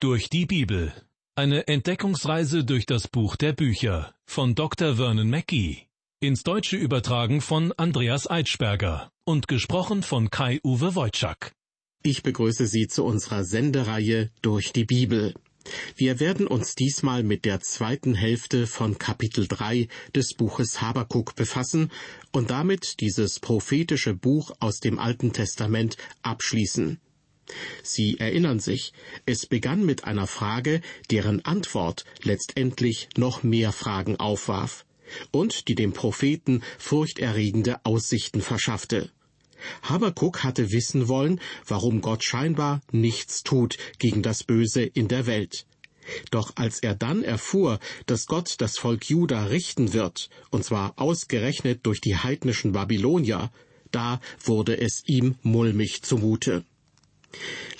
Durch die Bibel. Eine Entdeckungsreise durch das Buch der Bücher von Dr. Vernon Mackey. Ins Deutsche übertragen von Andreas Eitschberger und gesprochen von Kai-Uwe Wojczak. Ich begrüße Sie zu unserer Sendereihe Durch die Bibel. Wir werden uns diesmal mit der zweiten Hälfte von Kapitel 3 des Buches Habakuk befassen und damit dieses prophetische Buch aus dem Alten Testament abschließen. Sie erinnern sich, es begann mit einer Frage, deren Antwort letztendlich noch mehr Fragen aufwarf und die dem Propheten furchterregende Aussichten verschaffte. Habakuk hatte wissen wollen, warum Gott scheinbar nichts tut gegen das Böse in der Welt. Doch als er dann erfuhr, dass Gott das Volk Juda richten wird, und zwar ausgerechnet durch die heidnischen Babylonier, da wurde es ihm mulmig zumute.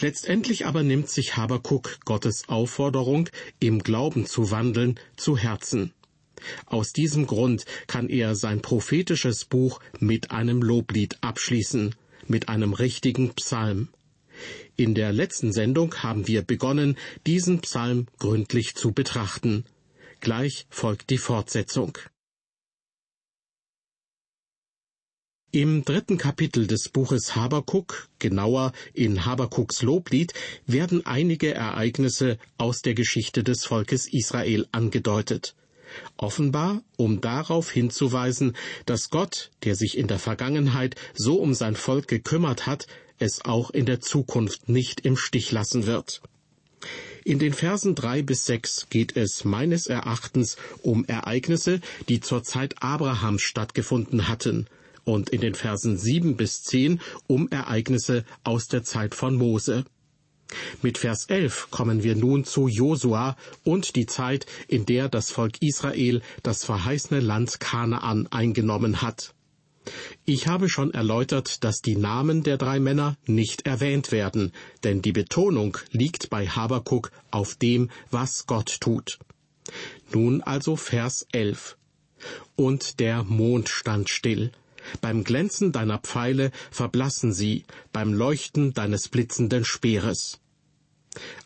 Letztendlich aber nimmt sich Habakuk Gottes Aufforderung, im Glauben zu wandeln, zu Herzen. Aus diesem Grund kann er sein prophetisches Buch mit einem Loblied abschließen, mit einem richtigen Psalm. In der letzten Sendung haben wir begonnen, diesen Psalm gründlich zu betrachten. Gleich folgt die Fortsetzung. Im dritten Kapitel des Buches Habakuk, genauer in Habakuks Loblied, werden einige Ereignisse aus der Geschichte des Volkes Israel angedeutet. Offenbar, um darauf hinzuweisen, dass Gott, der sich in der Vergangenheit so um sein Volk gekümmert hat, es auch in der Zukunft nicht im Stich lassen wird. In den Versen drei bis sechs geht es meines Erachtens um Ereignisse, die zur Zeit Abrahams stattgefunden hatten, und in den Versen sieben bis zehn um Ereignisse aus der Zeit von Mose. Mit Vers 11 kommen wir nun zu Josua und die Zeit, in der das Volk Israel das verheißene Land Kanaan eingenommen hat. Ich habe schon erläutert, dass die Namen der drei Männer nicht erwähnt werden, denn die Betonung liegt bei Habakuk auf dem, was Gott tut. Nun also Vers 11. Und der Mond stand still. Beim Glänzen deiner Pfeile verblassen sie, beim Leuchten deines blitzenden Speeres.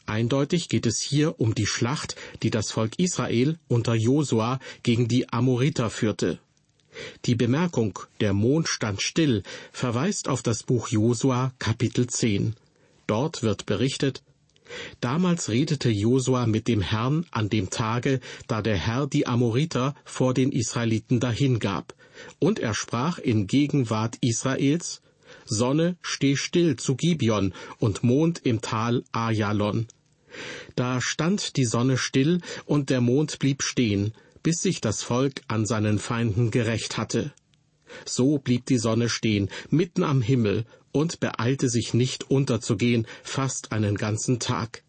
Eindeutig geht es hier um die Schlacht, die das Volk Israel unter Josua gegen die Amoriter führte. Die Bemerkung, der Mond stand still, verweist auf das Buch Josua Kapitel 10. Dort wird berichtet, Damals redete Josua mit dem Herrn an dem Tage, da der Herr die Amoriter vor den Israeliten dahingab. Und er sprach in Gegenwart Israels, Sonne, steh still zu Gibeon und Mond im Tal Ajalon. Da stand die Sonne still und der Mond blieb stehen, bis sich das Volk an seinen Feinden gerecht hatte. So blieb die Sonne stehen, mitten am Himmel, und beeilte sich nicht unterzugehen, fast einen ganzen Tag.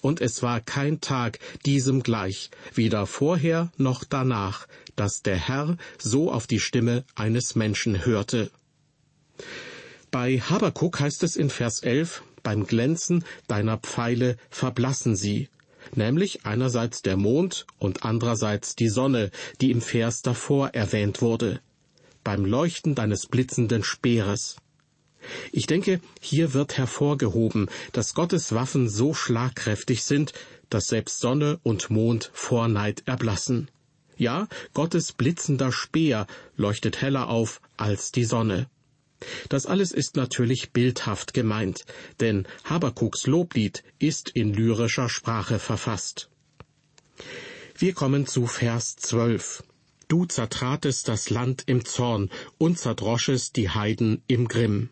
Und es war kein Tag diesem gleich, weder vorher noch danach, dass der Herr so auf die Stimme eines Menschen hörte. Bei Habakuk heißt es in Vers 11, beim Glänzen deiner Pfeile verblassen sie, nämlich einerseits der Mond und andererseits die Sonne, die im Vers davor erwähnt wurde, beim Leuchten deines blitzenden Speeres. Ich denke, hier wird hervorgehoben, dass Gottes Waffen so schlagkräftig sind, dass selbst Sonne und Mond vor Neid erblassen. Ja, Gottes blitzender Speer leuchtet heller auf als die Sonne. Das alles ist natürlich bildhaft gemeint, denn Habakuks Loblied ist in lyrischer Sprache verfasst. Wir kommen zu Vers 12. Du zertratest das Land im Zorn und zerdroschest die Heiden im Grimm.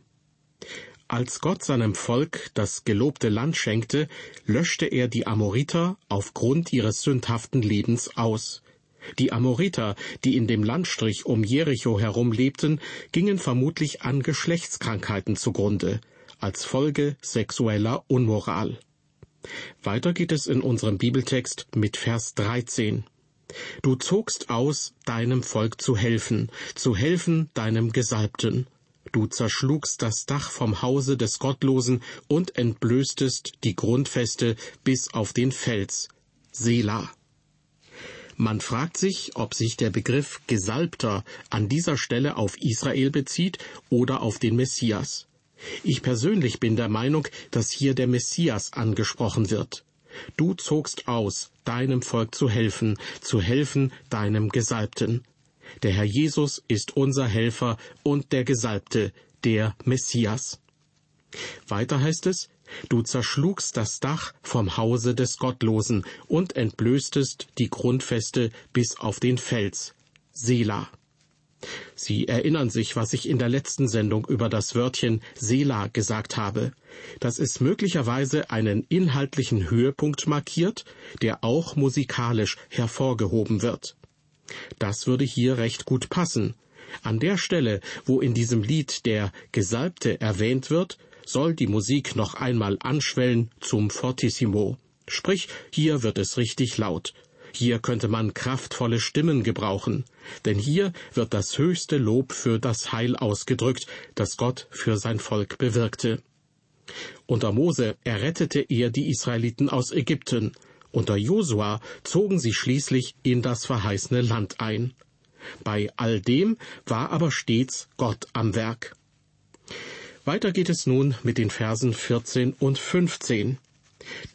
Als Gott seinem Volk das gelobte Land schenkte, löschte er die Amoriter aufgrund ihres sündhaften Lebens aus. Die Amoriter, die in dem Landstrich um Jericho herum lebten, gingen vermutlich an Geschlechtskrankheiten zugrunde, als Folge sexueller Unmoral. Weiter geht es in unserem Bibeltext mit Vers 13. Du zogst aus, deinem Volk zu helfen, zu helfen deinem Gesalbten. Du zerschlugst das Dach vom Hause des Gottlosen und entblößtest die Grundfeste bis auf den Fels. Selah. Man fragt sich, ob sich der Begriff Gesalbter an dieser Stelle auf Israel bezieht oder auf den Messias. Ich persönlich bin der Meinung, dass hier der Messias angesprochen wird. Du zogst aus, deinem Volk zu helfen, zu helfen deinem Gesalbten. Der Herr Jesus ist unser Helfer und der Gesalbte, der Messias. Weiter heißt es, du zerschlugst das Dach vom Hause des Gottlosen und entblößtest die Grundfeste bis auf den Fels. Sela. Sie erinnern sich, was ich in der letzten Sendung über das Wörtchen Sela gesagt habe, dass es möglicherweise einen inhaltlichen Höhepunkt markiert, der auch musikalisch hervorgehoben wird. Das würde hier recht gut passen. An der Stelle, wo in diesem Lied der Gesalbte erwähnt wird, soll die Musik noch einmal anschwellen zum Fortissimo. Sprich, hier wird es richtig laut. Hier könnte man kraftvolle Stimmen gebrauchen, denn hier wird das höchste Lob für das Heil ausgedrückt, das Gott für sein Volk bewirkte. Unter Mose errettete er die Israeliten aus Ägypten, unter Josua zogen sie schließlich in das verheißene Land ein. Bei all dem war aber stets Gott am Werk. Weiter geht es nun mit den Versen 14 und 15.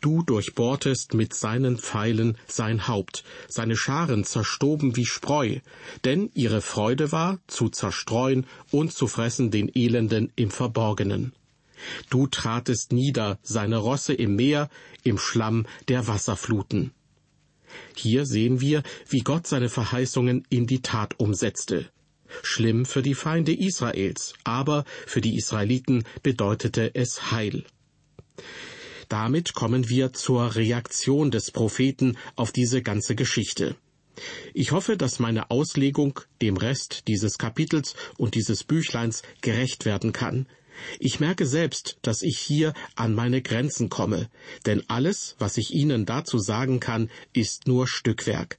Du durchbohrtest mit seinen Pfeilen sein Haupt, seine Scharen zerstoben wie Spreu, denn ihre Freude war, zu zerstreuen und zu fressen den Elenden im Verborgenen. Du tratest nieder seine Rosse im Meer, im Schlamm der Wasserfluten. Hier sehen wir, wie Gott seine Verheißungen in die Tat umsetzte. Schlimm für die Feinde Israels, aber für die Israeliten bedeutete es Heil. Damit kommen wir zur Reaktion des Propheten auf diese ganze Geschichte. Ich hoffe, dass meine Auslegung dem Rest dieses Kapitels und dieses Büchleins gerecht werden kann. Ich merke selbst, dass ich hier an meine Grenzen komme, denn alles, was ich Ihnen dazu sagen kann, ist nur Stückwerk.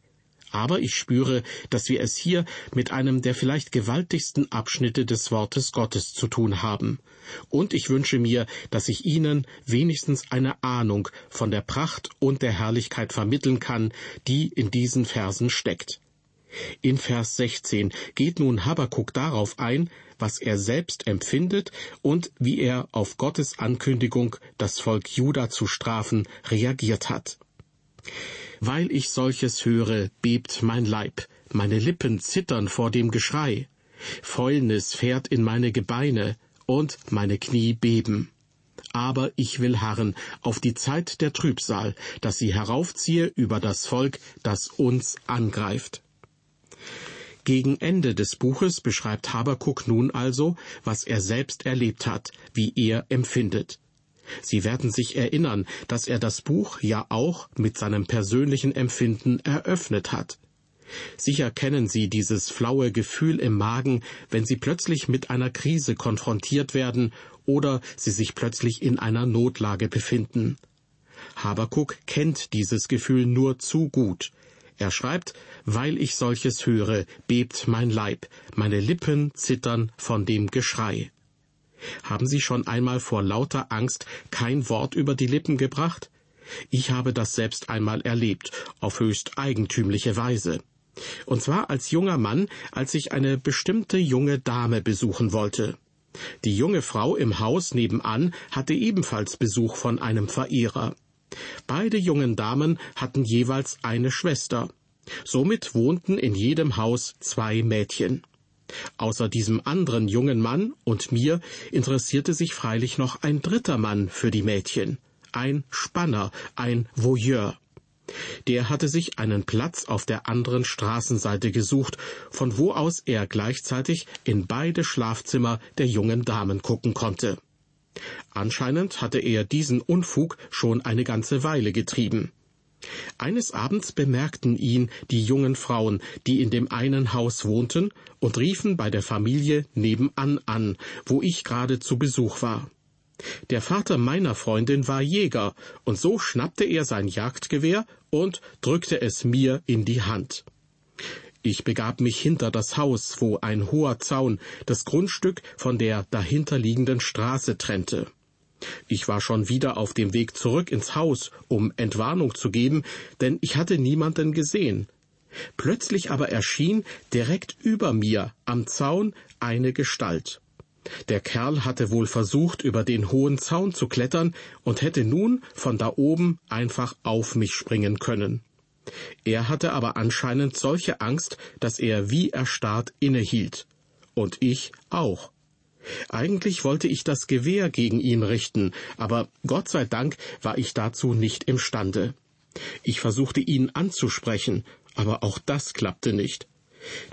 Aber ich spüre, dass wir es hier mit einem der vielleicht gewaltigsten Abschnitte des Wortes Gottes zu tun haben. Und ich wünsche mir, dass ich Ihnen wenigstens eine Ahnung von der Pracht und der Herrlichkeit vermitteln kann, die in diesen Versen steckt. In Vers 16 geht nun Habakuk darauf ein, was er selbst empfindet und wie er auf Gottes Ankündigung, das Volk Juda zu strafen, reagiert hat. Weil ich solches höre, bebt mein Leib, meine Lippen zittern vor dem Geschrei. Fäulnis fährt in meine Gebeine und meine Knie beben. Aber ich will harren auf die Zeit der Trübsal, dass sie heraufziehe über das Volk, das uns angreift. Gegen Ende des Buches beschreibt Habakuk nun also, was er selbst erlebt hat, wie er empfindet. Sie werden sich erinnern, dass er das Buch ja auch mit seinem persönlichen Empfinden eröffnet hat. Sicher kennen Sie dieses flaue Gefühl im Magen, wenn Sie plötzlich mit einer Krise konfrontiert werden oder Sie sich plötzlich in einer Notlage befinden. Habakuk kennt dieses Gefühl nur zu gut. Er schreibt, weil ich solches höre, bebt mein Leib, meine Lippen zittern von dem Geschrei. Haben Sie schon einmal vor lauter Angst kein Wort über die Lippen gebracht? Ich habe das selbst einmal erlebt, auf höchst eigentümliche Weise. Und zwar als junger Mann, als ich eine bestimmte junge Dame besuchen wollte. Die junge Frau im Haus nebenan hatte ebenfalls Besuch von einem Verehrer. Beide jungen Damen hatten jeweils eine Schwester. Somit wohnten in jedem Haus zwei Mädchen. Außer diesem anderen jungen Mann und mir interessierte sich freilich noch ein dritter Mann für die Mädchen, ein Spanner, ein Voyeur. Der hatte sich einen Platz auf der anderen Straßenseite gesucht, von wo aus er gleichzeitig in beide Schlafzimmer der jungen Damen gucken konnte. Anscheinend hatte er diesen Unfug schon eine ganze Weile getrieben. Eines Abends bemerkten ihn die jungen Frauen, die in dem einen Haus wohnten, und riefen bei der Familie nebenan an, wo ich gerade zu Besuch war. Der Vater meiner Freundin war Jäger, und so schnappte er sein Jagdgewehr und drückte es mir in die Hand. Ich begab mich hinter das Haus, wo ein hoher Zaun das Grundstück von der dahinterliegenden Straße trennte. Ich war schon wieder auf dem Weg zurück ins Haus, um Entwarnung zu geben, denn ich hatte niemanden gesehen. Plötzlich aber erschien direkt über mir am Zaun eine Gestalt. Der Kerl hatte wohl versucht, über den hohen Zaun zu klettern und hätte nun von da oben einfach auf mich springen können. Er hatte aber anscheinend solche Angst, dass er wie erstarrt innehielt. Und ich auch. Eigentlich wollte ich das Gewehr gegen ihn richten, aber Gott sei Dank war ich dazu nicht imstande. Ich versuchte ihn anzusprechen, aber auch das klappte nicht.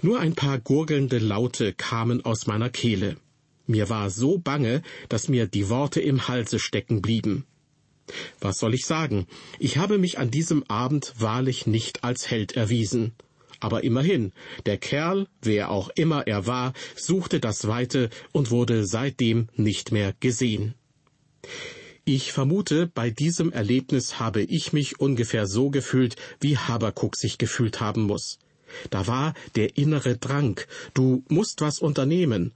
Nur ein paar gurgelnde Laute kamen aus meiner Kehle. Mir war so bange, dass mir die Worte im Halse stecken blieben. Was soll ich sagen? Ich habe mich an diesem Abend wahrlich nicht als Held erwiesen. Aber immerhin, der Kerl, wer auch immer er war, suchte das Weite und wurde seitdem nicht mehr gesehen. Ich vermute, bei diesem Erlebnis habe ich mich ungefähr so gefühlt, wie Habakuk sich gefühlt haben muss. Da war der innere Drang, du musst was unternehmen.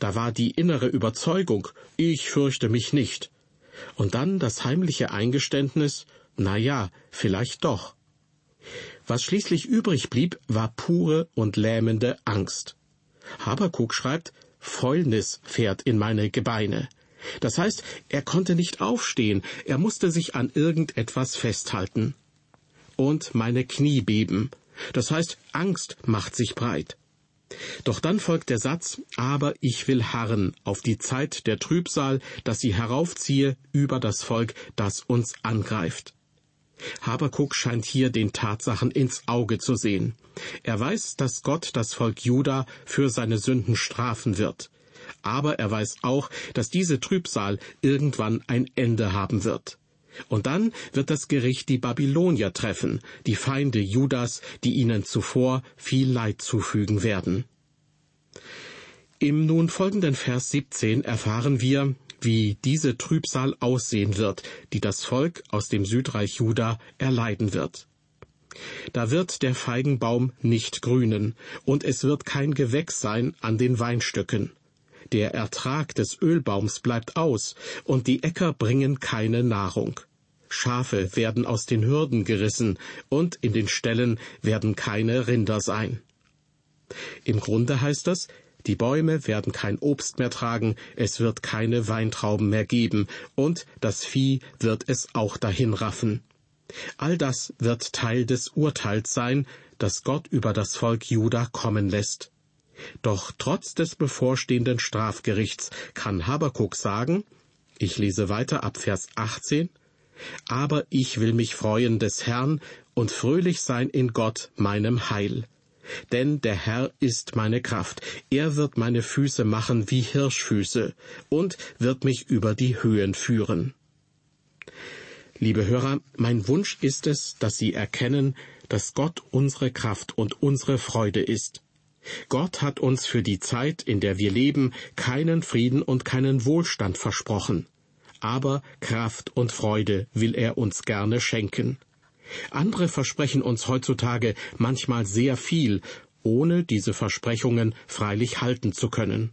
Da war die innere Überzeugung, ich fürchte mich nicht. Und dann das heimliche Eingeständnis, na ja, vielleicht doch. Was schließlich übrig blieb, war pure und lähmende Angst. Habakuk schreibt, Fäulnis fährt in meine Gebeine. Das heißt, er konnte nicht aufstehen, er musste sich an irgendetwas festhalten. Und meine Knie beben. Das heißt, Angst macht sich breit. Doch dann folgt der Satz, aber ich will harren auf die Zeit der Trübsal, dass sie heraufziehe über das Volk, das uns angreift. Habakuk scheint hier den Tatsachen ins Auge zu sehen. Er weiß, dass Gott das Volk Juda für seine Sünden strafen wird. Aber er weiß auch, dass diese Trübsal irgendwann ein Ende haben wird. Und dann wird das Gericht die Babylonier treffen, die Feinde Judas, die ihnen zuvor viel Leid zufügen werden. Im nun folgenden Vers 17 erfahren wir, wie diese Trübsal aussehen wird, die das Volk aus dem Südreich Juda erleiden wird. Da wird der Feigenbaum nicht grünen, und es wird kein Gewächs sein an den Weinstöcken. Der Ertrag des Ölbaums bleibt aus, und die Äcker bringen keine Nahrung. Schafe werden aus den Hürden gerissen, und in den Ställen werden keine Rinder sein. Im Grunde heißt das, die Bäume werden kein Obst mehr tragen, es wird keine Weintrauben mehr geben, und das Vieh wird es auch dahinraffen. All das wird Teil des Urteils sein, das Gott über das Volk Juda kommen lässt. Doch trotz des bevorstehenden Strafgerichts kann Habakuk sagen, ich lese weiter ab Vers 18, aber ich will mich freuen des Herrn und fröhlich sein in Gott, meinem Heil. Denn der Herr ist meine Kraft. Er wird meine Füße machen wie Hirschfüße und wird mich über die Höhen führen. Liebe Hörer, mein Wunsch ist es, dass Sie erkennen, dass Gott unsere Kraft und unsere Freude ist. Gott hat uns für die Zeit, in der wir leben, keinen Frieden und keinen Wohlstand versprochen. Aber Kraft und Freude will er uns gerne schenken. Andere versprechen uns heutzutage manchmal sehr viel, ohne diese Versprechungen freilich halten zu können.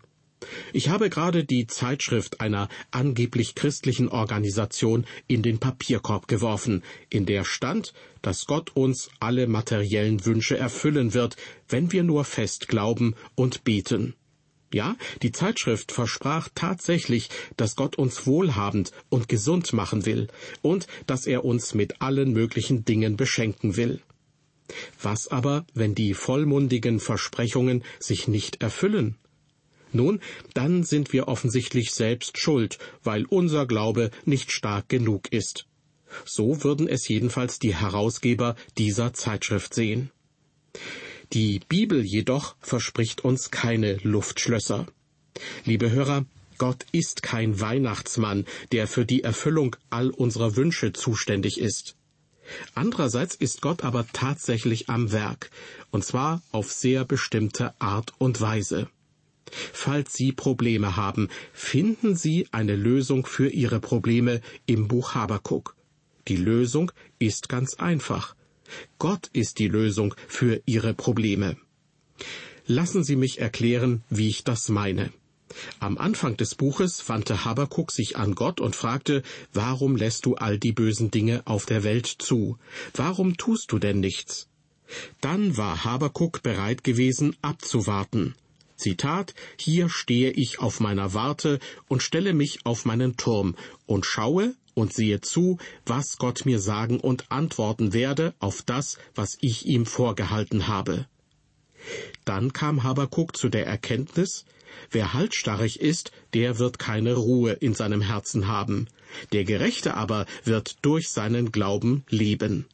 Ich habe gerade die Zeitschrift einer angeblich christlichen Organisation in den Papierkorb geworfen, in der stand, dass Gott uns alle materiellen Wünsche erfüllen wird, wenn wir nur fest glauben und beten. Ja, die Zeitschrift versprach tatsächlich, dass Gott uns wohlhabend und gesund machen will und dass er uns mit allen möglichen Dingen beschenken will. Was aber, wenn die vollmundigen Versprechungen sich nicht erfüllen? Nun, dann sind wir offensichtlich selbst schuld, weil unser Glaube nicht stark genug ist. So würden es jedenfalls die Herausgeber dieser Zeitschrift sehen. Die Bibel jedoch verspricht uns keine Luftschlösser. Liebe Hörer, Gott ist kein Weihnachtsmann, der für die Erfüllung all unserer Wünsche zuständig ist. Andererseits ist Gott aber tatsächlich am Werk, und zwar auf sehr bestimmte Art und Weise. Falls Sie Probleme haben, finden Sie eine Lösung für Ihre Probleme im Buch Habakuk. Die Lösung ist ganz einfach. Gott ist die Lösung für Ihre Probleme. Lassen Sie mich erklären, wie ich das meine. Am Anfang des Buches wandte Habakuk sich an Gott und fragte, warum lässt du all die bösen Dinge auf der Welt zu? Warum tust du denn nichts? Dann war Habakuk bereit gewesen, abzuwarten. Zitat, hier stehe ich auf meiner Warte und stelle mich auf meinen Turm und schaue und sehe zu, was Gott mir sagen und antworten werde auf das, was ich ihm vorgehalten habe. Dann kam Habakuk zu der Erkenntnis, wer halsstarrig ist, der wird keine Ruhe in seinem Herzen haben, der Gerechte aber wird durch seinen Glauben leben.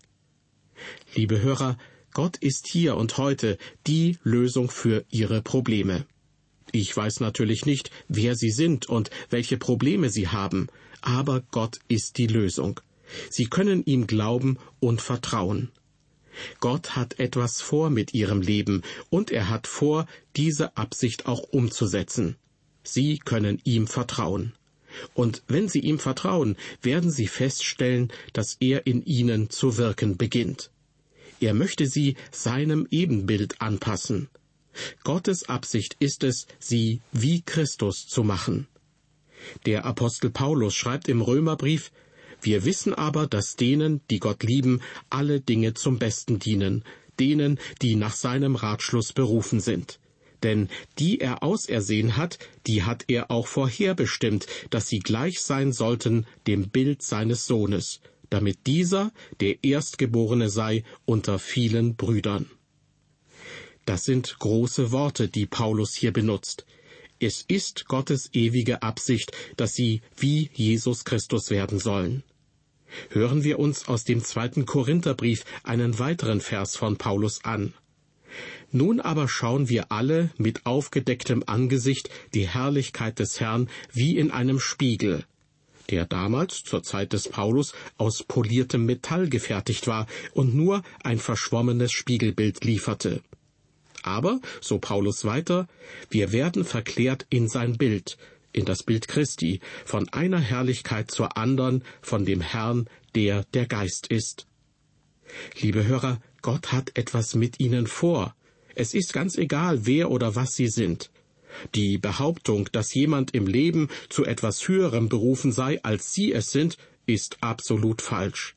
Liebe Hörer, Gott ist hier und heute die Lösung für Ihre Probleme. Ich weiß natürlich nicht, wer Sie sind und welche Probleme Sie haben, aber Gott ist die Lösung. Sie können ihm glauben und vertrauen. Gott hat etwas vor mit Ihrem Leben und er hat vor, diese Absicht auch umzusetzen. Sie können ihm vertrauen. Und wenn Sie ihm vertrauen, werden Sie feststellen, dass er in Ihnen zu wirken beginnt. Er möchte sie seinem Ebenbild anpassen. Gottes Absicht ist es, sie wie Christus zu machen. Der Apostel Paulus schreibt im Römerbrief, wir wissen aber, dass denen, die Gott lieben, alle Dinge zum Besten dienen, denen, die nach seinem Ratschluss berufen sind. Denn die er ausersehen hat, die hat er auch vorherbestimmt, dass sie gleich sein sollten dem Bild seines Sohnes, damit dieser der Erstgeborene sei unter vielen Brüdern. Das sind große Worte, die Paulus hier benutzt. Es ist Gottes ewige Absicht, dass sie wie Jesus Christus werden sollen. Hören wir uns aus dem zweiten Korintherbrief einen weiteren Vers von Paulus an. Nun aber schauen wir alle mit aufgedecktem Angesicht die Herrlichkeit des Herrn wie in einem Spiegel, der damals zur Zeit des Paulus aus poliertem Metall gefertigt war und nur ein verschwommenes Spiegelbild lieferte. Aber, so Paulus weiter, wir werden verklärt in sein Bild, in das Bild Christi, von einer Herrlichkeit zur andern, von dem Herrn, der der Geist ist. Liebe Hörer, Gott hat etwas mit Ihnen vor. Es ist ganz egal, wer oder was Sie sind. Die Behauptung, dass jemand im Leben zu etwas Höherem berufen sei, als Sie es sind, ist absolut falsch.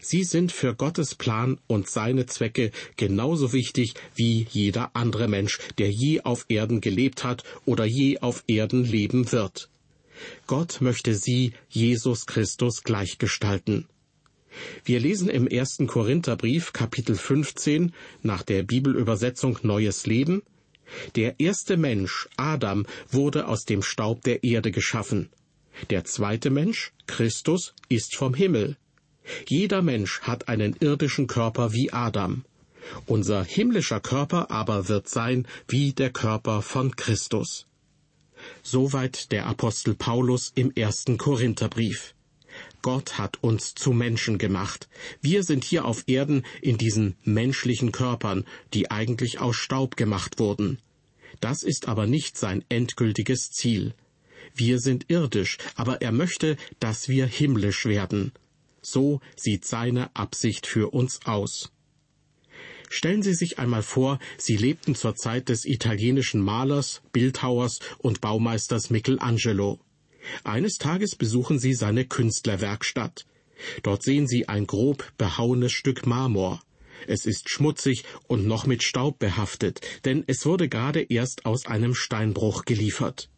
Sie sind für Gottes Plan und seine Zwecke genauso wichtig wie jeder andere Mensch, der je auf Erden gelebt hat oder je auf Erden leben wird. Gott möchte sie Jesus Christus gleichgestalten. Wir lesen im ersten Korintherbrief Kapitel 15 nach der Bibelübersetzung Neues Leben, der erste Mensch, Adam, wurde aus dem Staub der Erde geschaffen. Der zweite Mensch, Christus, ist vom Himmel. Jeder Mensch hat einen irdischen Körper wie Adam. Unser himmlischer Körper aber wird sein wie der Körper von Christus. Soweit der Apostel Paulus im ersten Korintherbrief. Gott hat uns zu Menschen gemacht. Wir sind hier auf Erden in diesen menschlichen Körpern, die eigentlich aus Staub gemacht wurden. Das ist aber nicht sein endgültiges Ziel. Wir sind irdisch, aber er möchte, dass wir himmlisch werden. So sieht seine Absicht für uns aus. Stellen Sie sich einmal vor, Sie lebten zur Zeit des italienischen Malers, Bildhauers und Baumeisters Michelangelo. Eines Tages besuchen Sie seine Künstlerwerkstatt. Dort sehen Sie ein grob behauenes Stück Marmor. Es ist schmutzig und noch mit Staub behaftet, denn es wurde gerade erst aus einem Steinbruch geliefert.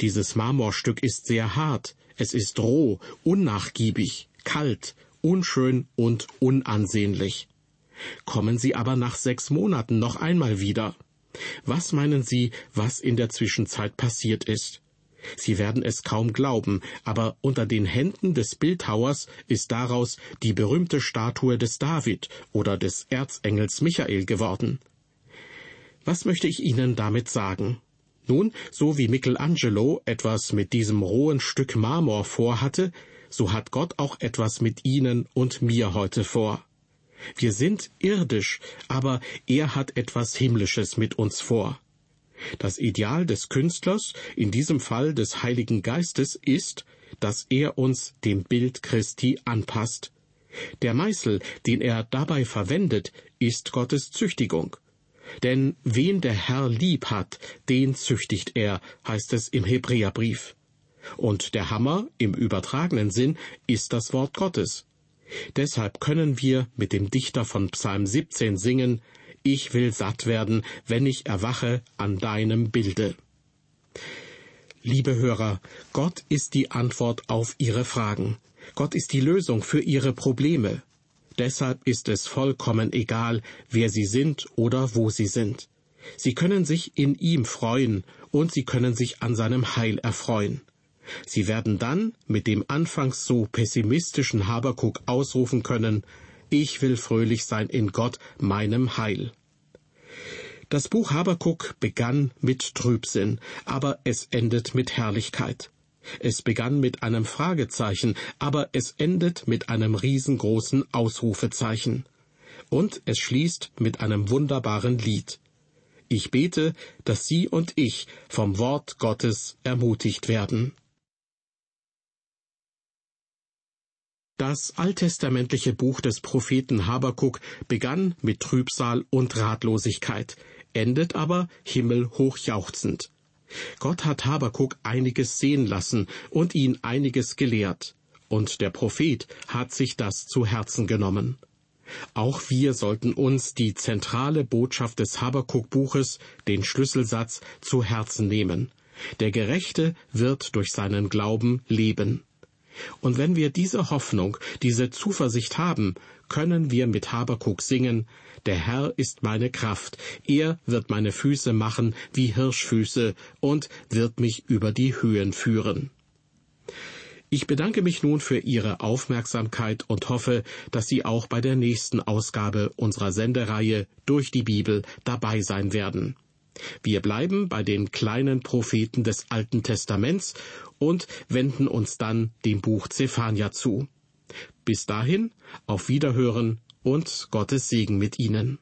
Dieses Marmorstück ist sehr hart, es ist roh, unnachgiebig, kalt, unschön und unansehnlich. Kommen Sie aber nach sechs Monaten noch einmal wieder. Was meinen Sie, was in der Zwischenzeit passiert ist? Sie werden es kaum glauben, aber unter den Händen des Bildhauers ist daraus die berühmte Statue des David oder des Erzengels Michael geworden. Was möchte ich Ihnen damit sagen? Nun, so wie Michelangelo etwas mit diesem rohen Stück Marmor vorhatte, so hat Gott auch etwas mit Ihnen und mir heute vor. Wir sind irdisch, aber er hat etwas Himmlisches mit uns vor. Das Ideal des Künstlers, in diesem Fall des Heiligen Geistes, ist, dass er uns dem Bild Christi anpasst. Der Meißel, den er dabei verwendet, ist Gottes Züchtigung. Denn wen der Herr lieb hat, den züchtigt er, heißt es im Hebräerbrief. Und der Hammer im übertragenen Sinn ist das Wort Gottes. Deshalb können wir mit dem Dichter von Psalm 17 singen, Ich will satt werden, wenn ich erwache an deinem Bilde. Liebe Hörer, Gott ist die Antwort auf Ihre Fragen. Gott ist die Lösung für Ihre Probleme. Deshalb ist es vollkommen egal, wer Sie sind oder wo Sie sind. Sie können sich in ihm freuen und Sie können sich an seinem Heil erfreuen. Sie werden dann mit dem anfangs so pessimistischen Habakuk ausrufen können, ich will fröhlich sein in Gott, meinem Heil. Das Buch Habakuk begann mit Trübsinn, aber es endet mit Herrlichkeit. Es begann mit einem Fragezeichen, aber es endet mit einem riesengroßen Ausrufezeichen. Und es schließt mit einem wunderbaren Lied. Ich bete, dass Sie und ich vom Wort Gottes ermutigt werden. Das alttestamentliche Buch des Propheten Habakuk begann mit Trübsal und Ratlosigkeit, endet aber himmelhoch jauchzend. Gott hat Habakuk einiges sehen lassen und ihn einiges gelehrt, und der Prophet hat sich das zu Herzen genommen. Auch wir sollten uns die zentrale Botschaft des Habakuk-Buches, den Schlüsselsatz, zu Herzen nehmen. Der Gerechte wird durch seinen Glauben leben. Und wenn wir diese Hoffnung, diese Zuversicht haben, können wir mit Habakuk singen, der Herr ist meine Kraft, er wird meine Füße machen wie Hirschfüße und wird mich über die Höhen führen. Ich bedanke mich nun für Ihre Aufmerksamkeit und hoffe, dass Sie auch bei der nächsten Ausgabe unserer Sendereihe durch die Bibel dabei sein werden. Wir bleiben bei den kleinen Propheten des Alten Testaments und wenden uns dann dem Buch Zephania zu. Bis dahin, auf Wiederhören und Gottes Segen mit Ihnen.